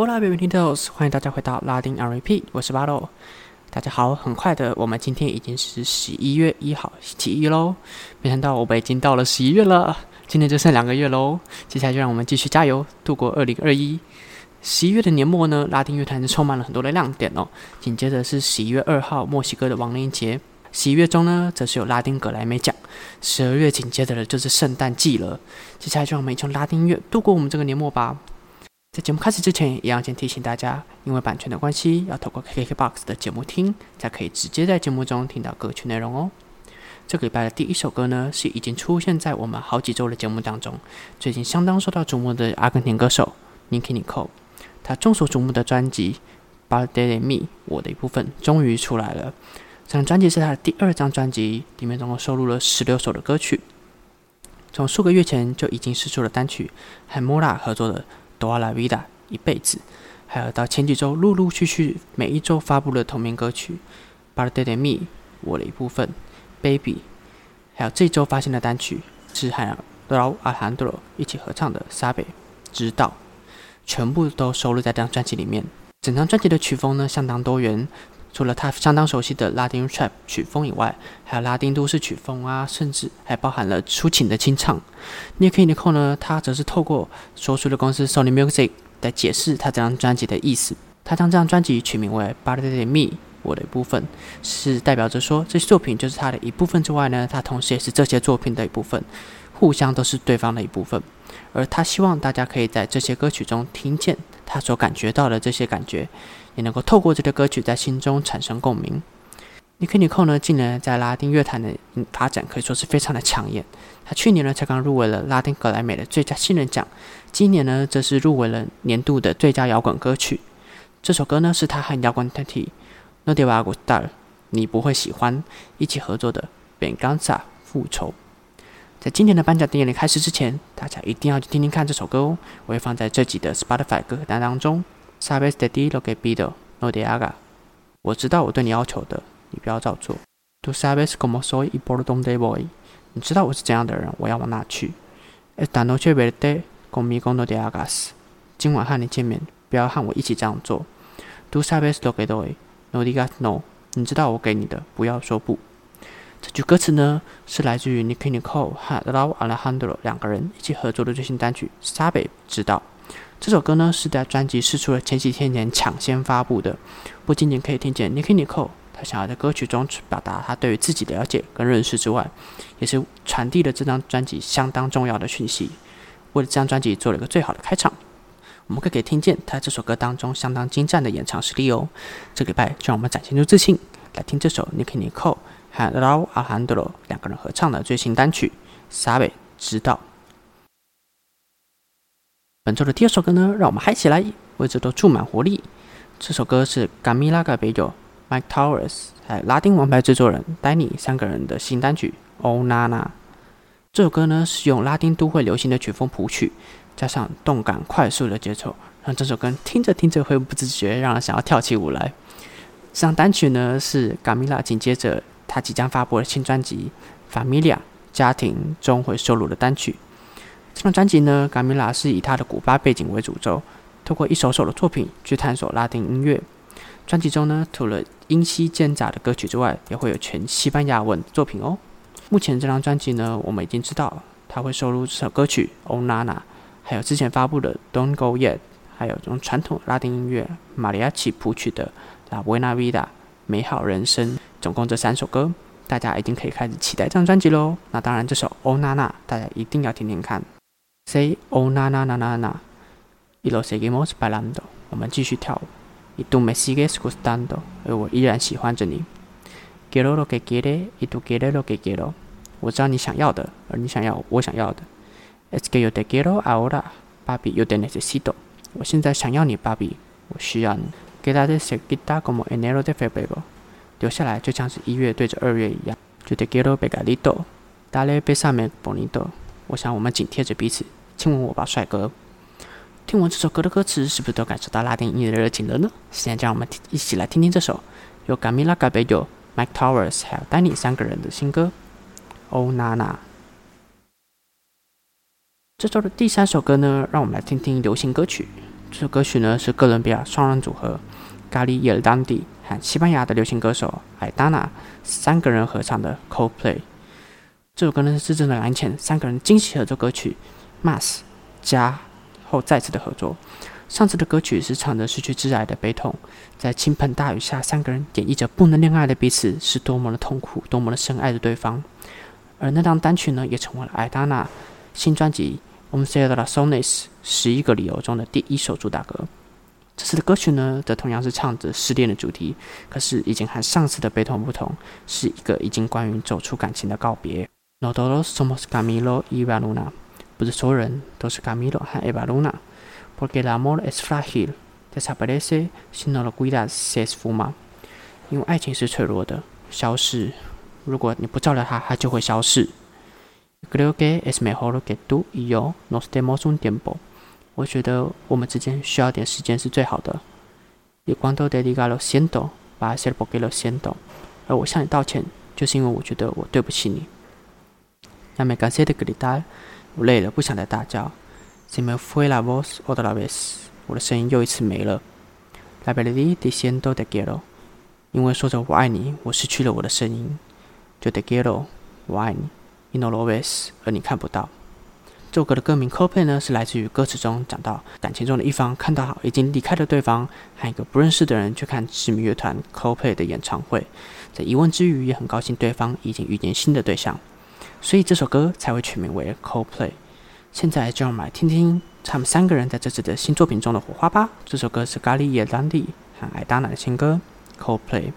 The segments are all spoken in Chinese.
Hola, bienvenidos！欢迎大家回到拉丁 RP，我是巴洛。大家好，很快的，我们今天已经是十一月一号星期一喽。没想到我们已经到了十一月了，今天就剩两个月喽。接下来就让我们继续加油，度过二零二一。十一月的年末呢，拉丁乐坛是充满了很多的亮点哦。紧接着是十一月二号，墨西哥的亡灵节。十一月中呢，则是有拉丁格莱美奖。十二月紧接着的就是圣诞季了。接下来就让我们一起用拉丁乐度过我们这个年末吧。在节目开始之前，也要先提醒大家，因为版权的关系，要透过 KKBOX 的节目听，才可以直接在节目中听到歌曲内容哦。这个礼拜的第一首歌呢，是已经出现在我们好几周的节目当中，最近相当受到瞩目的阿根廷歌手 Nicky Nicole。他众所瞩目的专辑《b a l d e Me》我的一部分终于出来了。这张专辑是他的第二张专辑，里面总共收录了十六首的歌曲。从数个月前就已经试出了单曲，和 Mola 合作的《多拉 vida》一辈子，还有到前几周陆陆续续每一周发布的同名歌曲《，BART d e Me》我的一部分，《Baby》，还有这周发行的单曲是和 Raul Alejandro 一起合唱的《sabe 知道》，全部都收录在这张专辑里面。整张专辑的曲风呢相当多元。除了他相当熟悉的拉丁 trap 曲风以外，还有拉丁都市曲风啊，甚至还包含了抒情的清唱。Nicki Nicole 呢，他则是透过说书的公司 Sony Music 来解释他这张专辑的意思。他将这张专辑取名为《Part of Me》，我的一部分，是代表着说这些作品就是他的一部分之外呢，他同时也是这些作品的一部分，互相都是对方的一部分。而他希望大家可以在这些歌曲中听见他所感觉到的这些感觉。也能够透过这个歌曲在心中产生共鸣。尼克尼寇呢，近年在拉丁乐坛的发展可以说是非常的抢眼。他去年呢才刚入围了拉丁格莱美的最佳新人奖，今年呢则是入围了年度的最佳摇滚歌曲。这首歌呢是他和摇滚团体 No d e v a g u s t a r 你不会喜欢一起合作的《b e n g a n z a 复仇。在今天的颁奖典礼开始之前，大家一定要去听听看这首歌哦，我会放在这集的 Spotify 歌单当中。Sabes de ti lo que pido, no te haga。我知道我对你要求的，你不要照做。Tú sabes cómo soy y por dónde voy。你知道我是怎样的人，我要往哪去？Esta noche verte conmigo no te hagas。今晚和你见面，不要和我一起这样做。Tú sabes lo que doy, no digas no。你知道我给你的，不要说不。这句歌词呢，是来自于 Nicky Nicole 和 Raul Alejandro 两个人一起合作的最新单曲《Sabe》，知道。这首歌呢是在专辑试出了前几天前抢先发布的，不仅仅可以听见 n i k i Nicole 他想要在歌曲中表达他对于自己的了解跟认识之外，也是传递了这张专辑相当重要的讯息，为了这张专辑做了一个最好的开场。我们可以听见他这首歌当中相当精湛的演唱实力哦。这个礼拜就让我们展现出自信，来听这首 n i k i Nicole 和 Raul Alejandro 两个人合唱的最新单曲《Sabe 知道》。本周的第二首歌呢，让我们嗨起来，为这都注满活力。这首歌是 Gamila Gabello、Mike Towers 还有拉丁王牌制作人 Danny 三个人的新单曲《Oh Nana》。这首歌呢是用拉丁都会流行的曲风谱曲，加上动感快速的节奏，让这首歌听着听着会不自觉让人想要跳起舞来。这张单曲呢是 Gamila 紧接着他即将发布的新专辑《Familia》家庭中会收录的单曲。这张专辑呢，卡米拉是以他的古巴背景为主轴，透过一首首的作品去探索拉丁音乐。专辑中呢，除了英西兼杂的歌曲之外，也会有全西班牙文作品哦。目前这张专辑呢，我们已经知道他会收录这首歌曲《Oh Nana》，还有之前发布的《Don't Go Yet》，还有用传统拉丁音乐玛利亚奇谱曲的《La Buena Vida》美好人生，总共这三首歌，大家已经可以开始期待这张专辑喽。那当然，这首《Oh Nana》大家一定要听听看。Say oh na na na na na, y lo seguimos bailando。我们继续跳舞。Y tú me sigues gustando，而我依然喜欢着你。Quiero lo que quieres y tú quieres lo que quiero。我知道你想要的，而你想要我想要的。Es que yo te quiero ahora, papi, yo te necesito。我现在想要你，papi，我需要你。Quédate cerquita como enero de febrero。留下来就像是一月对着二月一样。Yo te quiero pegadito, dale besame bonito。我想我们紧贴着彼此。亲吻我吧，帅哥！听完这首歌的歌词，是不是都感受到拉丁音乐的热情了呢？现在让我们一起来听听这首由 Gamila Gabello、Mike Towers 还有 Danny 三个人的新歌《Oh Nana》。这周的第三首歌呢，让我们来听听流行歌曲。这首歌曲呢是哥伦比亚双人组合咖喱耶尔当地和西班牙的流行歌手艾达娜三个人合唱的《Coldplay》。这首歌呢是真的蓝浅三个人惊喜合作歌曲，Mas 加后再次的合作。上次的歌曲是唱着失去挚爱的悲痛，在倾盆大雨下，三个人演绎着不能恋爱的彼此是多么的痛苦，多么的深爱着对方。而那张单曲呢，也成为了艾达娜新专辑《On s a y the Songs》十一个理由中的第一首主打歌。这次的歌曲呢，则同样是唱着失恋的主题，可是已经和上次的悲痛不同，是一个已经关于走出感情的告别。No todos somos Camilo y Evaluna，不是所有人都是 Camilo 和 Evaluna，porque el amor es frágil，desaparece si no lo cuidas se esfuma。因为爱情是脆弱的，消逝。如果你不照料它，它就会消逝。Creo que es mejor que tú y yo nos demos un tiempo。我觉得我们之间需要点时间是最好的。Y cuando te diga lo siento, va a ser porque lo siento。而我向你道歉，就是因为我觉得我对不起你。Ya me cansé de gritar，我累了，不想再大叫。Se me fue la voz otra vez，我的声音又一次没了。La perdí diciendo te quiero，因为说着我爱你，我失去了我的声音。就 te quiero，我爱你。Y no lo ves，而你看不到。这首歌的歌名 Copay 呢，是来自于歌词中讲到感情中的一方看到已经离开的对方和一个不认识的人去看知名乐团 Copay 的演唱会，在疑问之余也很高兴对方已经遇见新的对象。所以这首歌才会取名为 Copay。现在就让我们来听听他们三个人在这次的新作品中的火花吧。这首歌是咖喱野当地和艾达娜的新歌 Copay。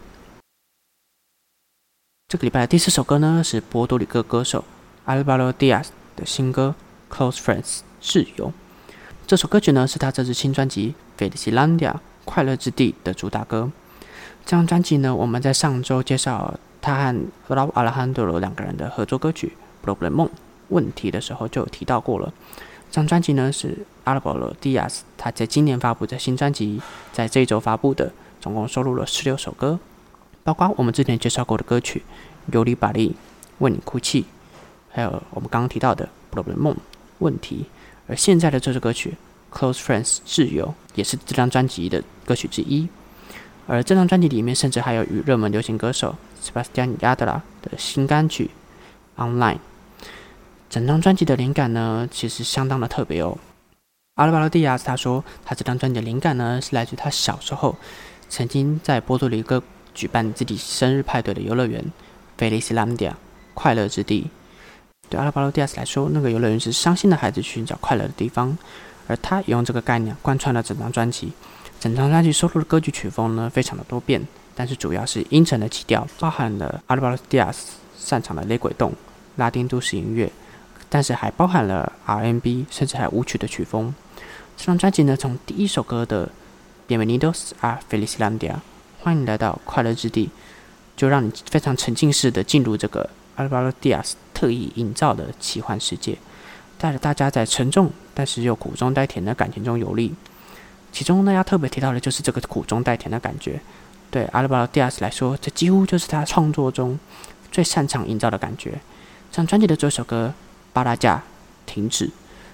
这个礼拜的第四首歌呢是波多黎各歌手 Alvaro Diaz 的新歌 Close Friends 挚友。这首歌曲呢是他这支新专辑《Felicidad 快乐之地》的主打歌。这张专辑呢，我们在上周介绍。他和拉阿拉汉多罗两个人的合作歌曲《Problem 问题》的时候就有提到过了。这张专辑呢是阿拉保罗·迪亚斯他在今年发布的新专辑，在这一周发布的，总共收录了十六首歌，包括我们之前介绍过的歌曲《尤里巴利》《为你哭泣》，还有我们刚刚提到的《Problem 梦问题》，而现在的这首歌曲《Close Friends 挚友》也是这张专辑的歌曲之一。而这张专辑里面甚至还有与热门流行歌手。Sebastian Yatra 的新单曲《Online》，整张专辑的灵感呢，其实相当的特别哦。阿拉巴罗蒂亚斯他说，他这张专辑的灵感呢，是来自他小时候曾经在波多黎各举办自己生日派对的游乐园 ——Felicidad 快乐之地。对阿拉巴罗蒂亚斯来说，那个游乐园是伤心的孩子寻找快乐的地方，而他也用这个概念贯穿了整张专辑。整张专辑收录的歌曲曲风呢，非常的多变。但是主要是阴沉的基调，包含了阿尔巴罗蒂亚斯擅长的雷鬼动、拉丁都市音乐，但是还包含了 R&B，甚至还有舞曲的曲风。这张专辑呢，从第一首歌的 Bienvenidos a Felicidad，欢迎来到快乐之地，就让你非常沉浸式的进入这个阿尔巴罗蒂亚斯特意营造的奇幻世界，带着大家在沉重但是又苦中带甜的感情中游历。其中呢，要特别提到的就是这个苦中带甜的感觉。对阿拉巴罗蒂亚斯来说，这几乎就是他创作中最擅长营造的感觉。像专辑的这首歌《巴拉加停止》，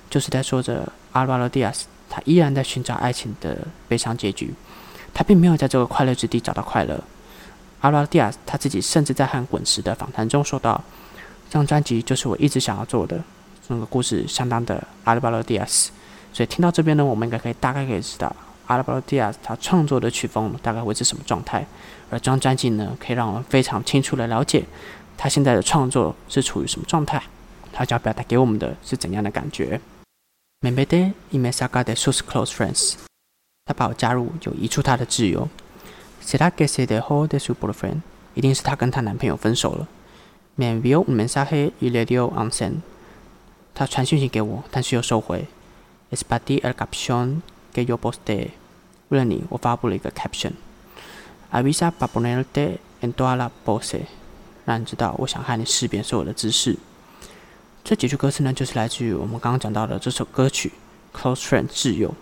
就是在说着阿拉巴罗蒂亚斯他依然在寻找爱情的悲伤结局。他并没有在这个快乐之地找到快乐。阿拉巴罗蒂亚斯他自己甚至在和滚石的访谈中说道：“这张专辑就是我一直想要做的。”那个故事相当的阿拉巴罗蒂亚斯。所以听到这边呢，我们应该可以大概可以知道。阿拉巴罗蒂亚他创作的曲风大概会是什么状态？而这张专辑呢，可以让我们非常清楚的了解他现在的创作是处于什么状态，他想要表达给我们的是怎样的感觉。Me mete y me saca de sus close friends，他把我加入，就移出他的自由。Será que se dejó de su boyfriend？一定是他跟他男朋友分手了。Me envió un mensaje y le dio un send，他传讯息给我，但是又收回。Es para ti el caption。给 your boss day，为了你，我发布了一个 caption。Avisa para ponerte en toda la pose，让你知道我想和你试遍所有的姿势。这几句歌词呢，就是来自于我们刚刚讲到的这首歌曲《Close Friend》挚友。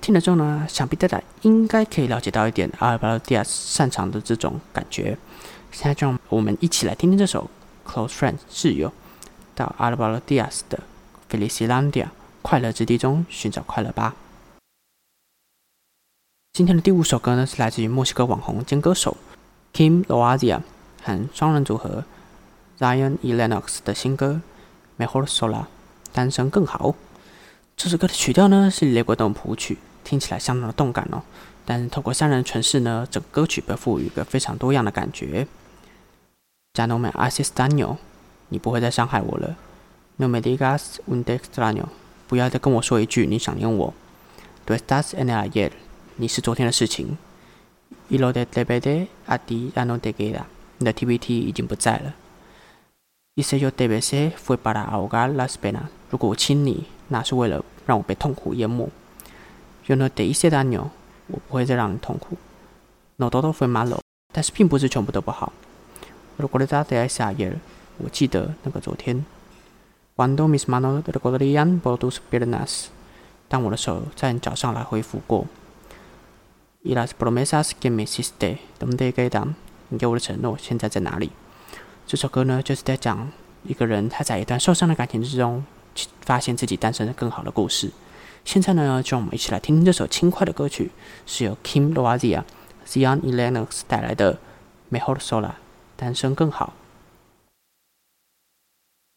听了之后呢，想必大家应该可以了解到一点阿尔巴罗蒂亚擅长的这种感觉。现在就让我们一起来听听这首《Close Friend》挚友，到阿尔巴罗蒂亚斯的 Felicidad 快乐之地中寻找快乐吧。今天的第五首歌呢，是来自于墨西哥网红兼歌手 Kim Loazia 和双人组合 Zion Elenox 的新歌《Mejor Sola》，单身更好。这首歌的曲调呢是雷鬼动谱曲，听起来相当的动感哦。但是透过三人诠释呢，整歌曲被赋予一个非常多样的感觉。Ya no me haces daño，你不会再伤害我了。No me digas un te extraño，不要再跟我说一句你想念我。Tú estás en el ayer。你是昨天的事情。Y lo de TBT a ti ya no te queda。你的 TBT 已经不在了。Y si yo te besé fue para ahogar las penas。如果我亲你，那是为了让我被痛苦淹没。Yo no te hice daño。我不会再让你痛苦。No todo fue malo。但是并不是全部都不好。Recuerda de ese ayer。我记得那个昨天。Cuando mis manos recorrían por tus piernas。当我的手在你脚上来回复过。Y las promesas que me hiciste, ¿dónde quedan？你给我的承诺现在在哪里？这首歌呢，就是在讲一个人他在一段受伤的感情之中，发现自己单身的更好的故事。现在呢，就让我们一起来听听这首轻快的歌曲，是由 Kim Loazia、Zion e Lennox 带来的《Mejor Sola》，单身更好。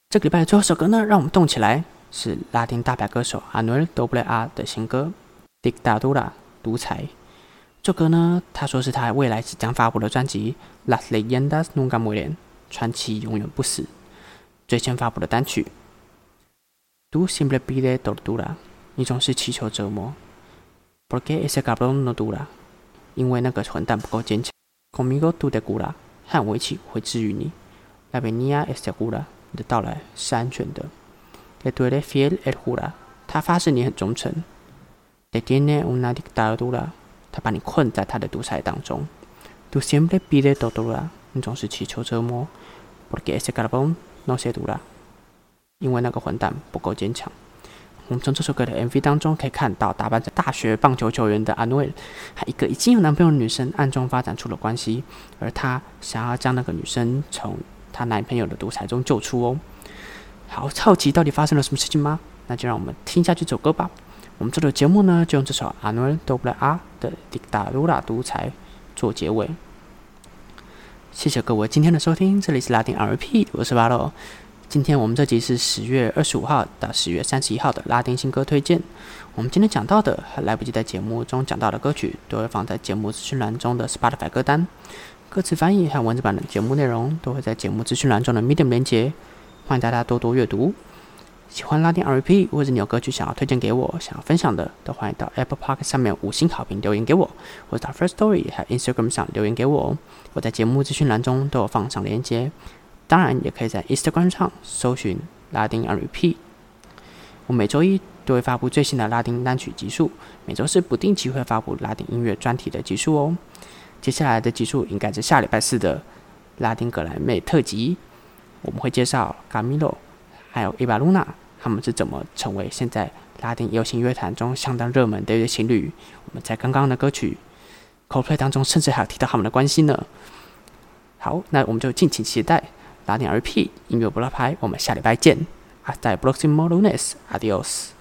这个礼拜的最后首歌呢，让我们动起来，是拉丁大牌歌手 Anuel AA 的新歌《Dictadura》独裁。这歌呢，他说是他未来即将发布的专辑《Las Leyendas Nunca Mueren》传奇永远不死最先发布的单曲。Du siempre pides tortura，你总是祈求折磨。Porque ese cabrón no dura，因为那个混蛋不够坚强。Conmigo tú te curas，和我一起会治愈你。La venida es segura，你的到来是安全的。Que tú eres fiel el jura，他发誓你很忠诚。Te tiene una dictadura。他把你困在他的独裁当中。Tu siempre pides tortura，你总是祈求折磨。Porque ese cabrón no se dura，因为那个混蛋不够坚强。我们从这首歌的 MV 当中可以看到，打扮成大学棒球球员的 Anuel 和一个已经有男朋友的女生暗中发展出了关系，而他想要将那个女生从她男朋友的独裁中救出哦。好，好奇到底发生了什么事情吗？那就让我们听下去这首歌吧。我们这个节目呢，就用这首 Anuel AA 的《Dictadura 独裁》做结尾。谢谢各位今天的收听，这里是拉丁 RP，我是巴洛。今天我们这集是十月二十五号到十月三十一号的拉丁新歌推荐。我们今天讲到的还来不及在节目中讲到的歌曲，都会放在节目资讯栏中的 Spotify 歌单。歌词翻译和文字版的节目内容都会在节目资讯栏中的 Medium 连接，欢迎大家多多阅读。喜欢拉丁 R&B，或者你有歌曲想要推荐给我，想要分享的，都欢迎到 Apple Park 上面五星好评留言给我，或者到 First Story 还有 Instagram 上留言给我哦。我在节目资讯栏中都有放上连接，当然也可以在 Instagram 上搜寻拉丁 R P”。我每周一都会发布最新的拉丁单曲集数，每周四不定期会发布拉丁音乐专题的集数哦。接下来的集数应该是下礼拜四的拉丁格莱美特辑，我们会介绍 Camilo。还有伊巴露娜，他们是怎么成为现在拉丁流行乐坛中相当热门的一对情侣？我们在刚刚的歌曲《Coldplay》当中，甚至还有提到他们的关系呢。好，那我们就敬请期待打点 R P 音乐不拉拍，我们下礼拜见。Hasta el próximo lunes，Adiós。